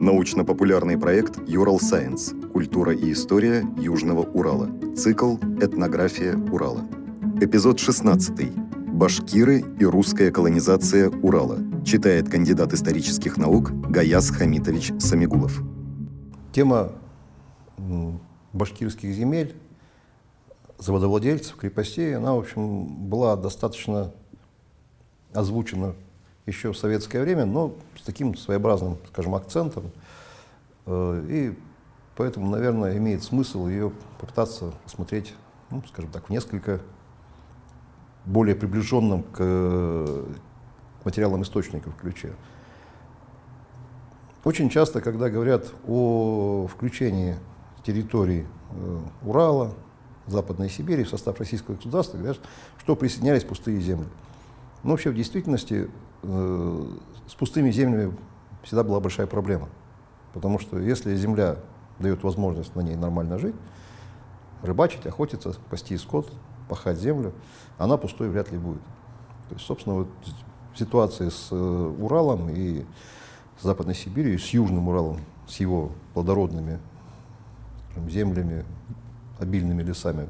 Научно-популярный проект «Юрал Сайенс. Культура и история Южного Урала». Цикл «Этнография Урала». Эпизод 16. Башкиры и русская колонизация Урала. Читает кандидат исторических наук Гаяс Хамитович Самигулов. Тема башкирских земель, заводовладельцев, крепостей, она, в общем, была достаточно озвучена еще в советское время, но с таким своеобразным, скажем, акцентом. Э, и поэтому, наверное, имеет смысл ее попытаться посмотреть, ну, скажем так, в несколько более приближенном к материалам источников ключе. Очень часто, когда говорят о включении территории э, Урала, Западной Сибири в состав российского государства, говорят, что присоединялись пустые земли. Но вообще в действительности с пустыми землями всегда была большая проблема. Потому что если земля дает возможность на ней нормально жить, рыбачить, охотиться, пасти скот, пахать землю, она пустой вряд ли будет. То есть, собственно, вот ситуация с э, Уралом и Западной Сибирью, с Южным Уралом, с его плодородными скажем, землями, обильными лесами,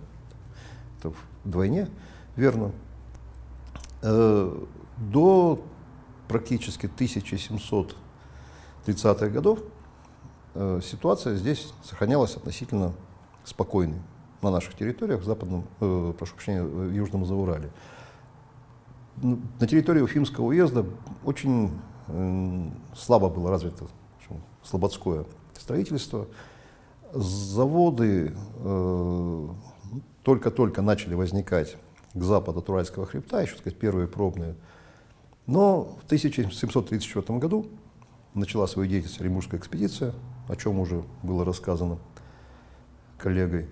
это вдвойне верно. Э, до практически 1730-х годов э, ситуация здесь сохранялась относительно спокойной на наших территориях, в западном, э, прошу прощения, в Южном Заурале. На территории Уфимского уезда очень э, слабо было развито общем, слободское строительство. Заводы э, только-только начали возникать к западу от Уральского хребта, еще, так сказать, первые пробные. Но в 1734 году начала свою деятельность Оренбургская экспедиция, о чем уже было рассказано коллегой.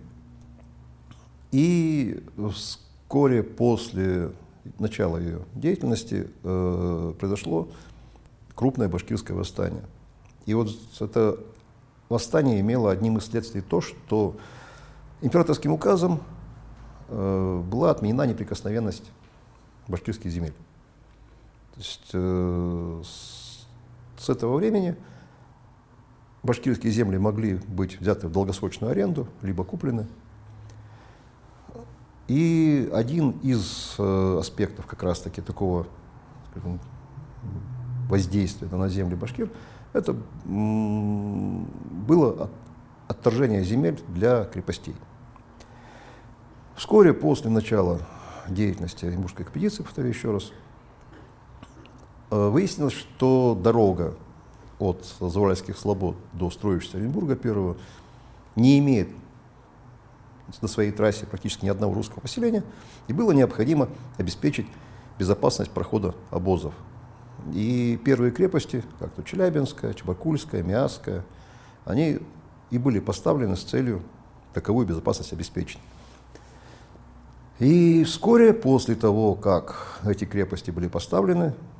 И вскоре после начала ее деятельности э, произошло крупное башкирское восстание. И вот это восстание имело одним из следствий то, что императорским указом э, была отменена неприкосновенность башкирских земель. То есть э, с, этого времени башкирские земли могли быть взяты в долгосрочную аренду, либо куплены. И один из э, аспектов как раз-таки такого скажем, воздействия на земли башкир, это было от, отторжение земель для крепостей. Вскоре после начала деятельности Оренбургской экспедиции, повторю еще раз, выяснилось, что дорога от Зауральских слобод до строящегося Оренбурга первого не имеет на своей трассе практически ни одного русского поселения, и было необходимо обеспечить безопасность прохода обозов. И первые крепости, как то Челябинская, Чебаркульская, Миасская, они и были поставлены с целью таковую безопасность обеспечить. И вскоре после того, как эти крепости были поставлены, э,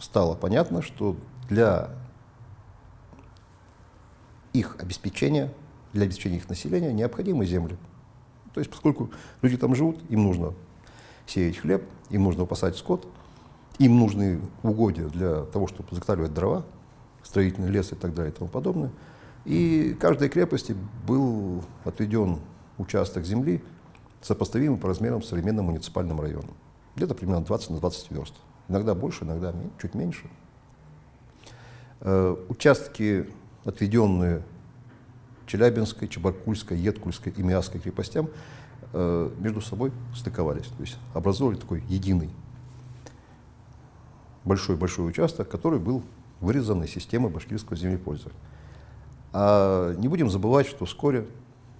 стало понятно, что для их обеспечения для обеспечения их населения необходимы земли. То есть, поскольку люди там живут, им нужно сеять хлеб, им нужно выпасать скот, им нужны угодья для того, чтобы заготавливать дрова, строительный лес и так далее и тому подобное. И каждой крепости был отведен участок земли, сопоставимый по размерам с современным муниципальным районом. Где-то примерно 20 на 20 верст. Иногда больше, иногда чуть меньше. Э, участки, отведенные Челябинской, Чебаркульской, Едкульской и Миасской крепостям э, между собой стыковались. То есть образовали такой единый большой-большой участок, который был вырезан из системы башкирского землепользования. А не будем забывать, что вскоре,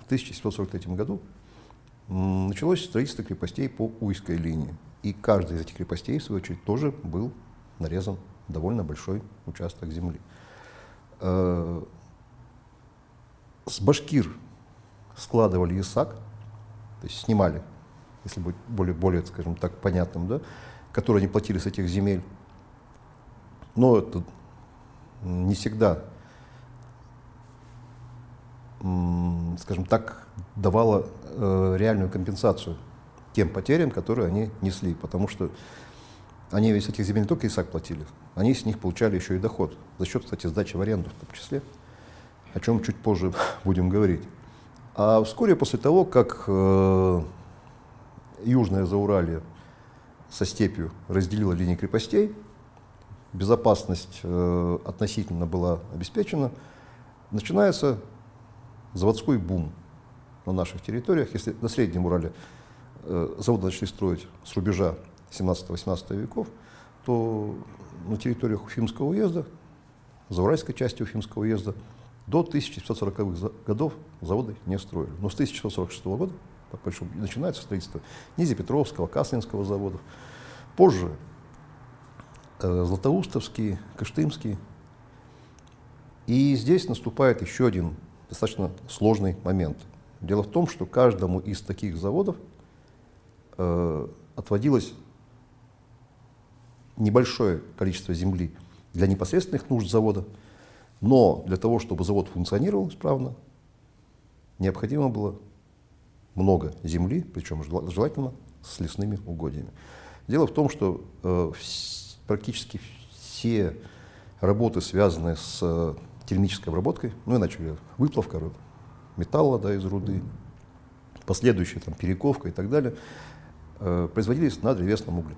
в 1743 году, началось строительство крепостей по Уйской линии. И каждая из этих крепостей, в свою очередь, тоже был нарезан довольно большой участок земли. Э, с башкир складывали ИСАК, то есть снимали, если быть более, более скажем так, понятным, да, которые они платили с этих земель. Но это не всегда, скажем так, давало э, реальную компенсацию тем потерям, которые они несли, потому что они с этих земель только ИСАК платили, они с них получали еще и доход. За счет, кстати, сдачи в аренду в том числе, о чем чуть позже будем говорить. А вскоре после того, как э, Южное Зауралье со степью разделила линии крепостей, безопасность э, относительно была обеспечена, начинается заводской бум на наших территориях. Если на Среднем Урале заводы начали строить с рубежа 17-18 веков, то на территориях Уфимского уезда, Зауральской части Уфимского уезда, до 1940-х годов заводы не строили. Но с 1946 года по большому, начинается строительство Низепетровского, Каслинского заводов. Позже э, Златоустовский, Кыштымский. И здесь наступает еще один достаточно сложный момент. Дело в том, что каждому из таких заводов э, отводилось небольшое количество земли для непосредственных нужд завода, но для того, чтобы завод функционировал исправно, необходимо было много земли, причем желательно с лесными угодьями. Дело в том, что э, практически все работы, связанные с э, термической обработкой, ну иначе говоря, выплавка металла да, из руды, последующая там, перековка и так далее, э, производились на древесном угле.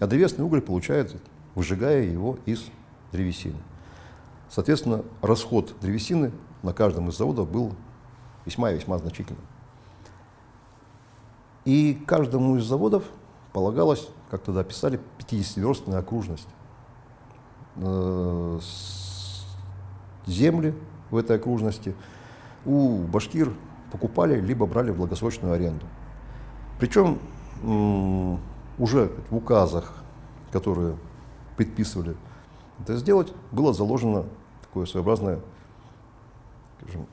А древесный уголь получается, выжигая его из древесины. Соответственно, расход древесины на каждом из заводов был весьма и весьма значительным. И каждому из заводов полагалось, как тогда писали, 50-верстная окружность. Э, земли в этой окружности у башкир покупали либо брали в долгосрочную аренду. Причем уже в указах, которые предписывали это сделать, было заложено такое своеобразное скажем,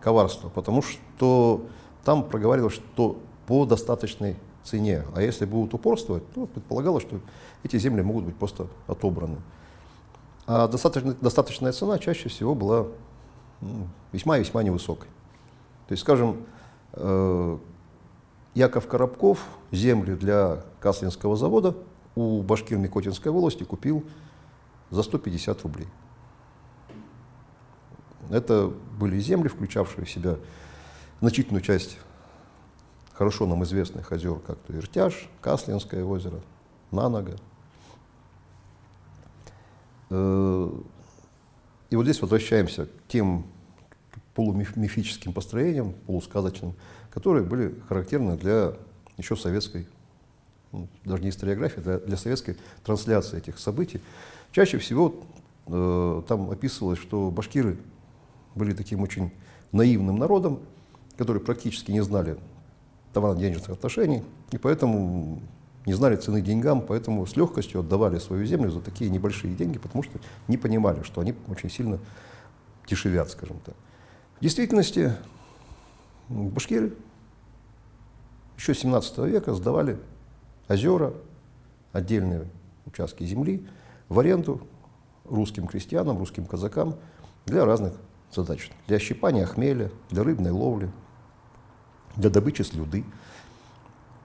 коварство, потому что там проговаривалось, что по достаточной цене. А если будут упорствовать, то предполагалось, что эти земли могут быть просто отобраны. А достаточно, достаточная цена чаще всего была ну, весьма и весьма невысокой. То есть, скажем, э, Яков Коробков земли для Каслинского завода у Башкир-Микотинской волости купил за 150 рублей. Это были земли, включавшие в себя значительную часть хорошо нам известных озер, как то Иртяж, Каслинское озеро, Нанога. Э, и вот здесь возвращаемся к тем полумифическим построениям, полусказочным, которые были характерны для еще советской, ну, даже не историографии, для, для советской трансляции этих событий. Чаще всего э, там описывалось, что башкиры были таким очень наивным народом, которые практически не знали товарно-денежных отношений, и поэтому не знали цены деньгам, поэтому с легкостью отдавали свою землю за такие небольшие деньги, потому что не понимали, что они очень сильно дешевят, скажем так. В действительности башкиры еще 17 века сдавали озера, отдельные участки земли в аренду русским крестьянам, русским казакам для разных задач. Для щипания хмеля, для рыбной ловли, для добычи слюды.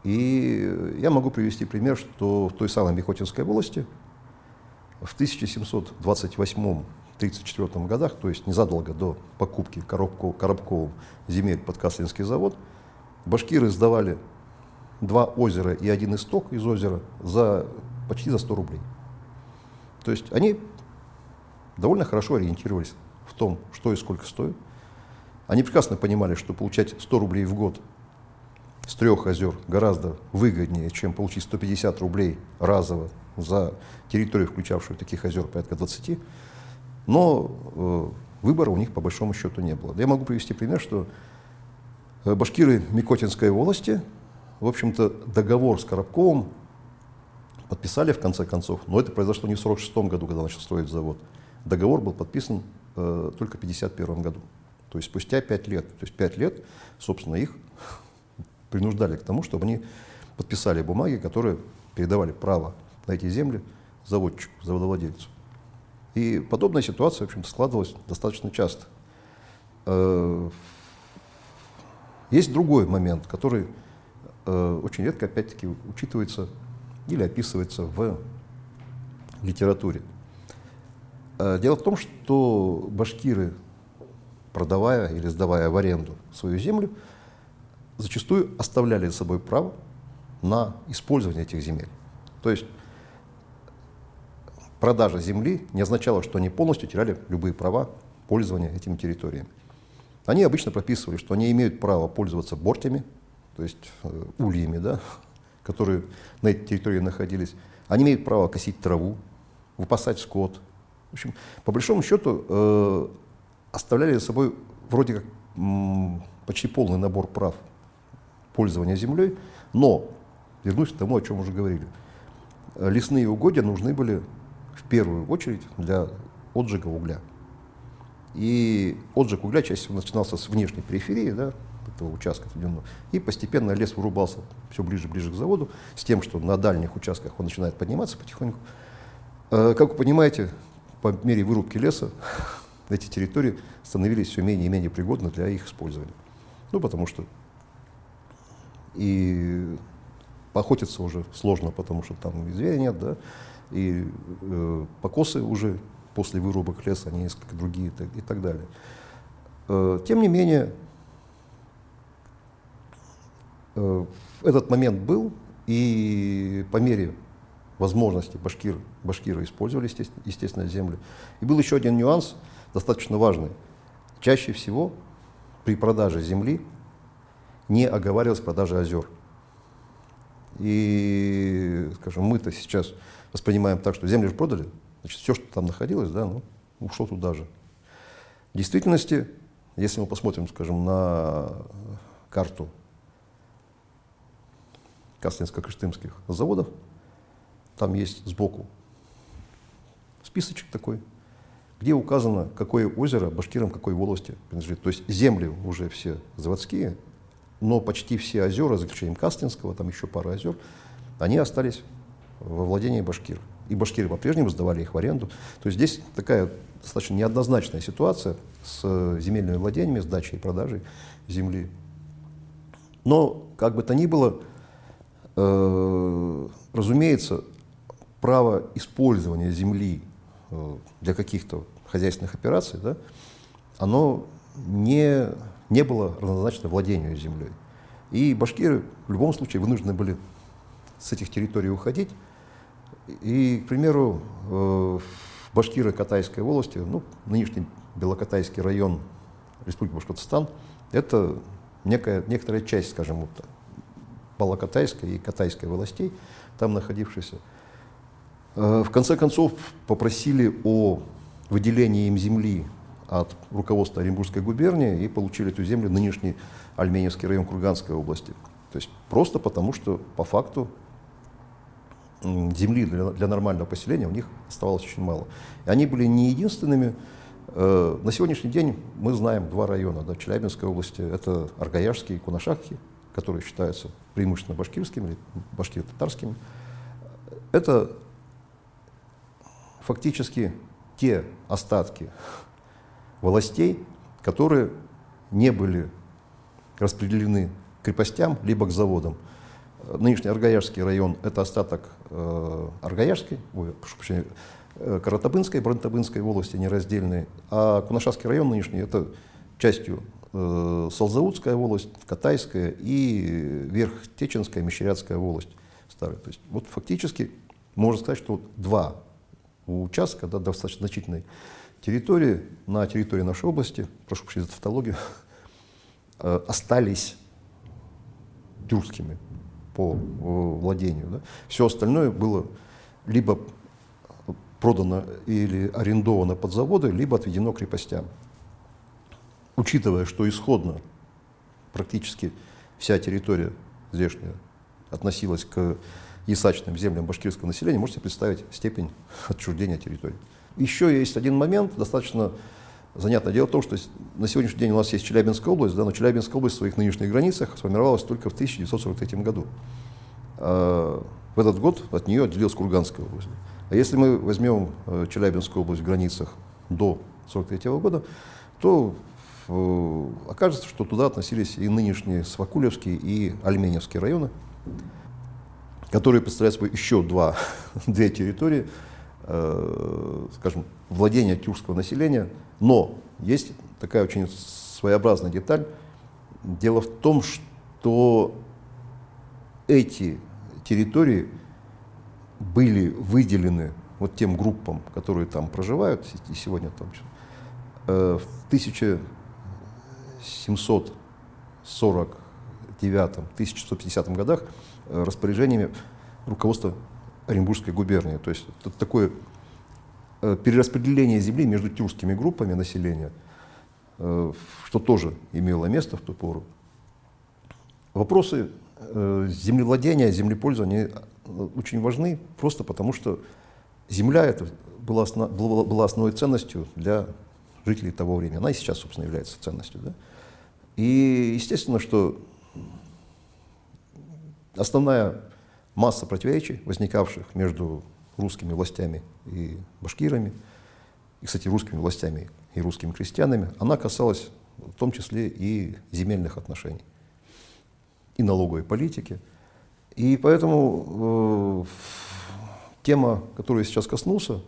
И я могу привести пример, что в той самой Мехотинской волости в 1728-34 годах, то есть незадолго до покупки Коробков, Коробковым земель под Каслинский завод, башкиры сдавали два озера и один исток из озера за почти за 100 рублей. То есть они довольно хорошо ориентировались в том, что и сколько стоит. Они прекрасно понимали, что получать 100 рублей в год с трех озер гораздо выгоднее, чем получить 150 рублей разово за территорию, включавшую таких озер порядка 20. Но э, выбора у них по большому счету не было. Я могу привести пример, что э, башкиры Микотинской волости, в общем-то, договор с Коробковым подписали в конце концов, но это произошло не в 1946 году, когда начал строить завод. Договор был подписан э, только в 1951 году. То есть спустя пять лет, то есть пять лет, собственно, их принуждали к тому, чтобы они подписали бумаги, которые передавали право на эти земли заводчику, заводовладельцу. И подобная ситуация, в общем-то, складывалась достаточно часто. Э, есть другой момент, который э, очень редко, опять-таки, учитывается или описывается в литературе. Э, дело в том, что башкиры, продавая или сдавая в аренду свою землю, зачастую оставляли за собой право на использование этих земель. То есть продажа земли не означала, что они полностью теряли любые права пользования этими территориями. Они обычно прописывали, что они имеют право пользоваться бортями, то есть э, ульями, да, которые на этой территории находились. Они имеют право косить траву, выпасать скот. В общем, по большому счету э, оставляли за собой вроде как м, почти полный набор прав пользования землей, но, вернусь к тому, о чем уже говорили, лесные угодья нужны были в первую очередь для отжига угля. И отжиг угля всего начинался с внешней периферии, да, этого участка. И постепенно лес вырубался все ближе ближе к заводу, с тем, что на дальних участках он начинает подниматься потихоньку. Э, как вы понимаете, по мере вырубки леса эти территории становились все менее и менее пригодны для их использования. Ну, потому что и поохотиться уже сложно, потому что там и зверя нет, да, и э, покосы уже после вырубок леса, они несколько другие и так далее. Э, тем не менее, э, этот момент был, и по мере возможности башкир, башкиры использовали, естественно, естественно, землю. И был еще один нюанс, достаточно важный. Чаще всего при продаже земли не оговаривалась продажа озер. И, скажем, мы-то сейчас воспринимаем так, что земли же продали, значит, все, что там находилось, да, ну, ушло туда же. В действительности, если мы посмотрим, скажем, на карту Каслинско-Кыштымских заводов, там есть сбоку списочек такой, где указано, какое озеро башкирам какой волости принадлежит. То есть земли уже все заводские, но почти все озера, за исключением Кастинского, там еще пара озер, они остались во владении башкир. И башкиры по-прежнему сдавали их в аренду. То есть здесь такая достаточно неоднозначная ситуация с земельными владениями, сдачей и продажей земли. Но, как бы то ни было, э, разумеется, право использования земли э, для каких-то хозяйственных операций, да, оно не не было равнозначно владению землей. И башкиры в любом случае вынуждены были с этих территорий уходить. И, к примеру, э, в Башкиры Катайской волости, ну, нынешний Белокатайский район Республики Башкортостан, это некая, некоторая часть, скажем, вот, Балакатайской и Катайской властей, там находившейся. Э, в конце концов попросили о выделении им земли от руководства Оренбургской губернии и получили эту землю нынешний Альменевский район Курганской области. То есть просто потому, что по факту земли для, для нормального поселения у них оставалось очень мало. И они были не единственными. Э, на сегодняшний день мы знаем два района да, Челябинской области. Это Аргаяшские и Кунашахки, которые считаются преимущественно башкирскими или башкиро-татарскими. Это фактически те остатки властей, которые не были распределены крепостям либо к заводам. Нынешний Аргаяшский район – это остаток э, Аргаяшской, ой, прошу прощения, э, Каратабынской, Бронтабынской волости нераздельной, а Кунашасский район нынешний – это частью э, Салзаутская волость, Катайская и Верхтеченская, Мещерятская волость старая. То есть вот фактически можно сказать, что два участка, да, достаточно значительной территории, на территории нашей области, прошу прощения за тавтологию, э, остались тюркскими по владению. Да. Все остальное было либо продано или арендовано под заводы, либо отведено крепостям. Учитывая, что исходно практически вся территория здешняя относилась к ясачным землям башкирского населения, можете представить степень отчуждения территории. Еще есть один момент, достаточно занятно. Дело в том, что на сегодняшний день у нас есть Челябинская область, да, но Челябинская область в своих нынешних границах сформировалась только в 1943 году. А в этот год от нее отделилась Курганская область. А если мы возьмем э, Челябинскую область в границах до 1943 года, то окажется, что туда относились и нынешние Свакулевские и Альменевские районы, которые представляют собой еще два, две территории, э, скажем, владения тюркского населения. Но есть такая очень своеобразная деталь. Дело в том, что эти территории были выделены вот тем группам, которые там проживают, и сегодня там э, в 1749-1150 годах э, распоряжениями руководства Оренбургской губернии. То есть это такое перераспределение земли между тюркскими группами населения, что тоже имело место в ту пору. Вопросы землевладения, землепользования очень важны просто потому, что земля это была, основ, была основной ценностью для жителей того времени. Она и сейчас, собственно, является ценностью. Да? И естественно, что основная масса противоречий, возникавших между русскими властями и башкирами, и, кстати, русскими властями и русскими крестьянами, она касалась в том числе и земельных отношений, и налоговой политики. И поэтому э, тема, которую я сейчас коснулся,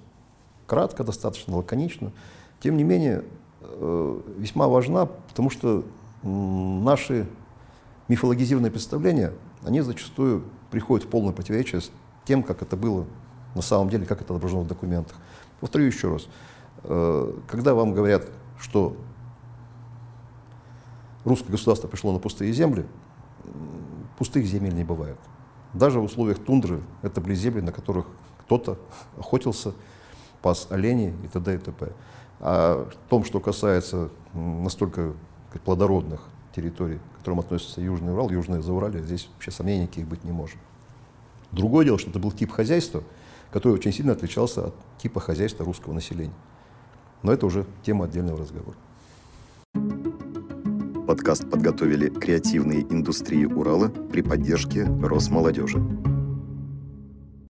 кратко, достаточно лаконично, тем не менее э, весьма важна, потому что наши мифологизированные представления, они зачастую приходят в полное противоречие с тем, как это было на самом деле, как это отображено в документах. Повторю еще раз. Э, когда вам говорят, что русское государство пришло на пустые земли, пустых земель не бывает. Даже в условиях тундры это были земли, на которых кто-то охотился, пас оленей и т.д. и т.п. А в том, что касается настолько плодородных территорий, к которым относится Южный Урал, Южное Зауралье, здесь вообще сомнений никаких быть не может. Другое дело, что это был тип хозяйства, который очень сильно отличался от типа хозяйства русского населения. Но это уже тема отдельного разговора. Подкаст подготовили креативные индустрии Урала при поддержке Росмолодежи.